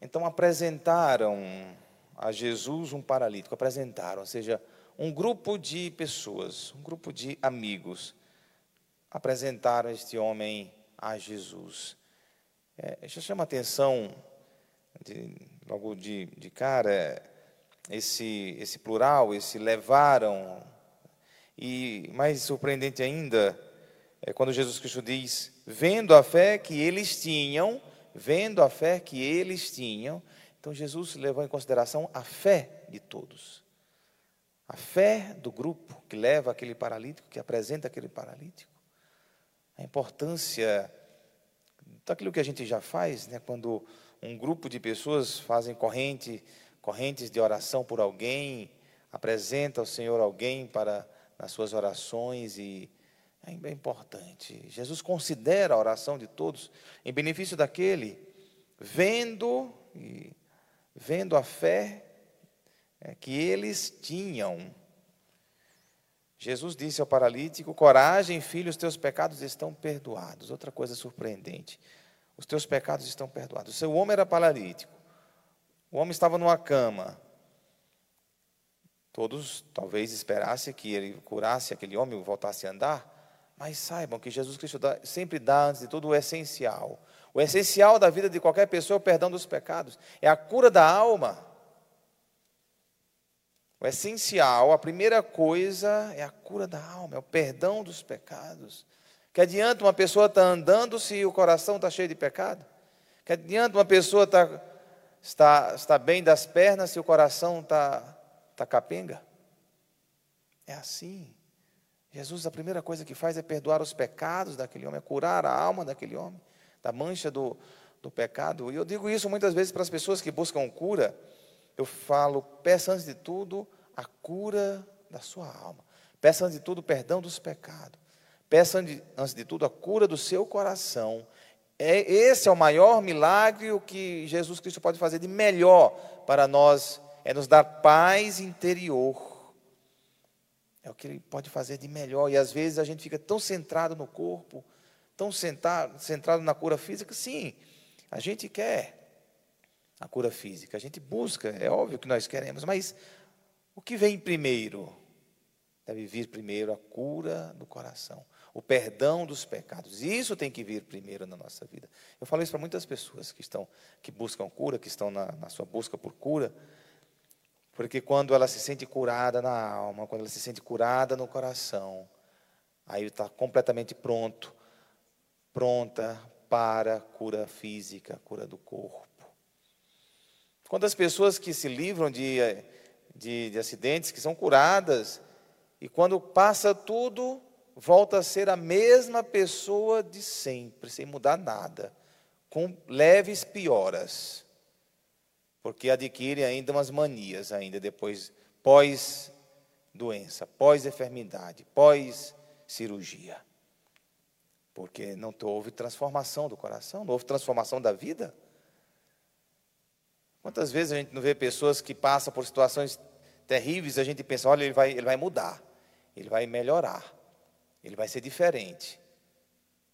então apresentaram a Jesus um paralítico, apresentaram, ou seja, um grupo de pessoas, um grupo de amigos, apresentaram este homem a Jesus. É, isso chama atenção, de, logo de, de cara, esse, esse plural, esse levaram. E mais surpreendente ainda é quando Jesus Cristo diz: vendo a fé que eles tinham, vendo a fé que eles tinham. Então Jesus levou em consideração a fé de todos. A fé do grupo que leva aquele paralítico, que apresenta aquele paralítico. A importância daquilo que a gente já faz, né, quando um grupo de pessoas fazem corrente, correntes de oração por alguém, apresenta ao Senhor alguém para nas suas orações e é bem importante. Jesus considera a oração de todos em benefício daquele, vendo vendo a fé é, que eles tinham. Jesus disse ao paralítico: Coragem, filho, os teus pecados estão perdoados. Outra coisa surpreendente: os teus pecados estão perdoados. O seu homem era paralítico, o homem estava numa cama. Todos talvez esperassem que ele curasse aquele homem e voltasse a andar. Mas saibam que Jesus Cristo dá, sempre dá, antes de tudo, o essencial. O essencial da vida de qualquer pessoa é o perdão dos pecados, é a cura da alma. O essencial, a primeira coisa é a cura da alma, é o perdão dos pecados. Que adianta uma pessoa estar tá andando se o coração está cheio de pecado? Que adianta uma pessoa tá, estar, está bem das pernas se o coração está, está capenga? É assim. Jesus, a primeira coisa que faz é perdoar os pecados daquele homem, é curar a alma daquele homem, da mancha do, do pecado. E eu digo isso muitas vezes para as pessoas que buscam cura. Eu falo, peça antes de tudo a cura da sua alma. Peça antes de tudo o perdão dos pecados. Peça antes de tudo a cura do seu coração. É, esse é o maior milagre o que Jesus Cristo pode fazer de melhor para nós, é nos dar paz interior é o que ele pode fazer de melhor. E às vezes a gente fica tão centrado no corpo, tão centrado, centrado na cura física. Sim, a gente quer a cura física, a gente busca, é óbvio que nós queremos, mas o que vem primeiro? Deve vir primeiro a cura do coração, o perdão dos pecados. Isso tem que vir primeiro na nossa vida. Eu falo isso para muitas pessoas que estão, que buscam cura, que estão na, na sua busca por cura. Porque quando ela se sente curada na alma, quando ela se sente curada no coração, aí está completamente pronto, pronta para cura física, cura do corpo. Quantas pessoas que se livram de, de, de acidentes, que são curadas, e quando passa tudo, volta a ser a mesma pessoa de sempre, sem mudar nada, com leves pioras porque adquire ainda umas manias ainda depois, pós doença, pós enfermidade, pós cirurgia. Porque não houve transformação do coração, não houve transformação da vida. Quantas vezes a gente não vê pessoas que passam por situações terríveis, a gente pensa, olha, ele vai, ele vai mudar, ele vai melhorar, ele vai ser diferente.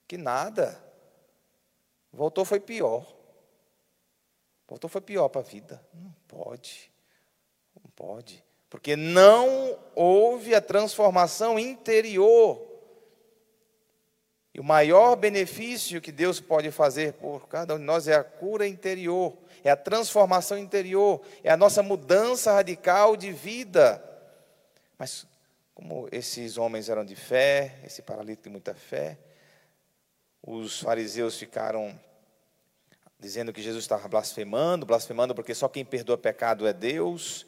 Que nada. Voltou foi pior. Voltou foi pior para a vida. Não pode. Não pode. Porque não houve a transformação interior. E o maior benefício que Deus pode fazer por cada um de nós é a cura interior, é a transformação interior, é a nossa mudança radical de vida. Mas, como esses homens eram de fé, esse paralítico de muita fé, os fariseus ficaram dizendo que Jesus estava blasfemando, blasfemando porque só quem perdoa pecado é Deus,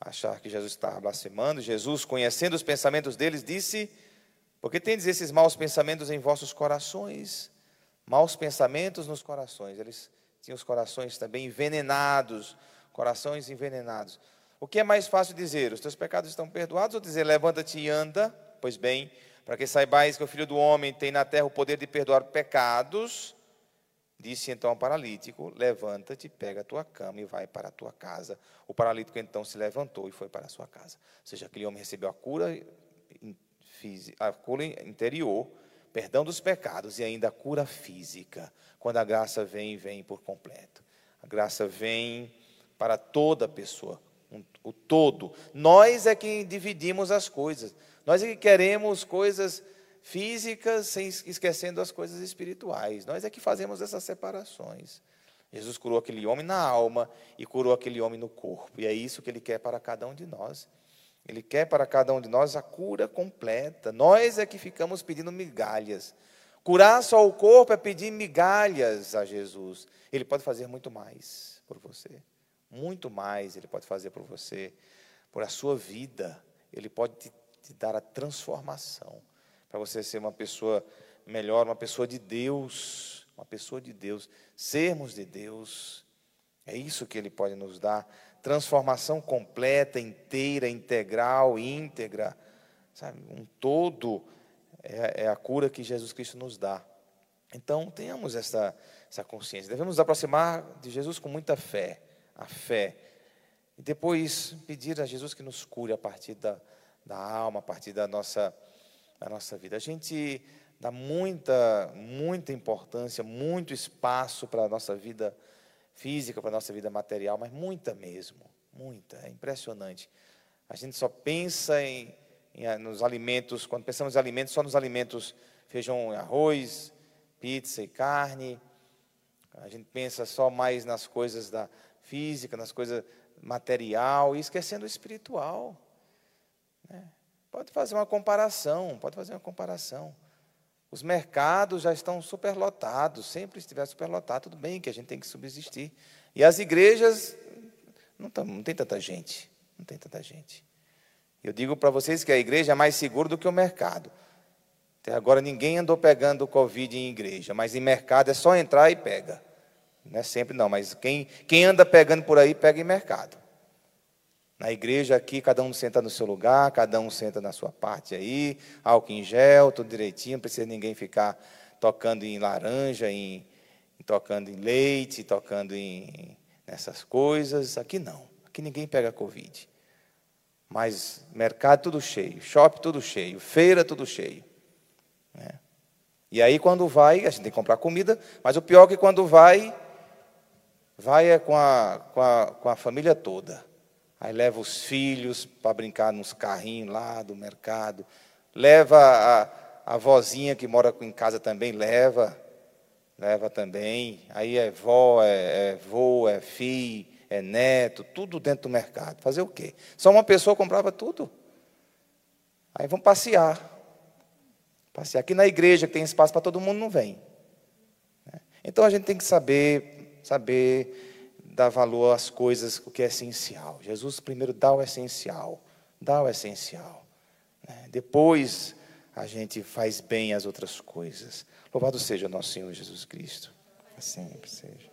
achar que Jesus estava blasfemando. Jesus, conhecendo os pensamentos deles, disse: Porque tendes esses maus pensamentos em vossos corações? Maus pensamentos nos corações. Eles tinham os corações também envenenados, corações envenenados. O que é mais fácil dizer? Os teus pecados estão perdoados ou dizer levanta-te e anda? Pois bem, para que saibais que o Filho do Homem tem na terra o poder de perdoar pecados, Disse então ao paralítico: Levanta-te, pega a tua cama e vai para a tua casa. O paralítico então se levantou e foi para a sua casa. Ou seja, aquele homem recebeu a cura, a cura interior, perdão dos pecados e ainda a cura física. Quando a graça vem, vem por completo. graça vem para toda pessoa, um, o todo. Nós é que dividimos as coisas. Nós é que queremos coisas físicas sem esquecendo as coisas espirituais. Nós é que fazemos essas separações. Jesus curou aquele homem na alma e curou aquele homem no corpo. E é isso que ele quer para cada um de nós. Ele quer para cada um de nós a cura completa. Nós é que ficamos pedindo migalhas. Curar só o corpo é pedir migalhas a Jesus. Ele pode fazer muito mais por você. Muito mais ele pode fazer por você. Por a sua vida. Ele pode te, te dar a transformação. Para você ser uma pessoa melhor, uma pessoa de Deus. Uma pessoa de Deus. Sermos de Deus. É isso que ele pode nos dar transformação completa, inteira, integral, íntegra, sabe? Um todo é, é, a cura que Jesus Cristo nos dá. Então, tenhamos essa, essa consciência. Devemos nos aproximar de Jesus com muita fé, a fé. E depois pedir a Jesus que nos cure a partir da, da alma, a partir da nossa, da nossa vida. A gente dá muita, muita importância, muito espaço para a nossa vida física, para a nossa vida material, mas muita mesmo, muita, é impressionante. A gente só pensa em, em, ah, nos alimentos, quando pensamos em alimentos, só nos alimentos feijão arroz, pizza e carne. A gente pensa só mais nas coisas da física, nas coisas material, e esquecendo o espiritual. Né? Pode fazer uma comparação, pode fazer uma comparação. Os mercados já estão superlotados, sempre estiver superlotado, tudo bem que a gente tem que subsistir. E as igrejas, não, tá, não tem tanta gente, não tem tanta gente. Eu digo para vocês que a igreja é mais segura do que o mercado. Até agora ninguém andou pegando Covid em igreja, mas em mercado é só entrar e pega. Não é sempre não, mas quem, quem anda pegando por aí, pega em mercado. Na igreja aqui, cada um senta no seu lugar, cada um senta na sua parte aí, álcool em gel, tudo direitinho, não precisa ninguém ficar tocando em laranja, em, tocando em leite, tocando em nessas coisas. Aqui não, aqui ninguém pega Covid. Mas mercado tudo cheio, shopping tudo cheio, feira tudo cheio. Né? E aí quando vai, a gente tem que comprar comida, mas o pior é que quando vai, vai é com a, com a, com a família toda. Aí leva os filhos para brincar nos carrinhos lá do mercado. Leva a, a vozinha que mora em casa também, leva. Leva também. Aí é vó, é, é vô, é filho, é neto, tudo dentro do mercado. Fazer o quê? Só uma pessoa comprava tudo. Aí vão passear. Passear. Aqui na igreja, que tem espaço para todo mundo, não vem. Né? Então a gente tem que saber, saber dar valor às coisas, o que é essencial. Jesus primeiro dá o essencial, dá o essencial. Né? Depois a gente faz bem as outras coisas. Louvado seja nosso Senhor Jesus Cristo. Sempre seja.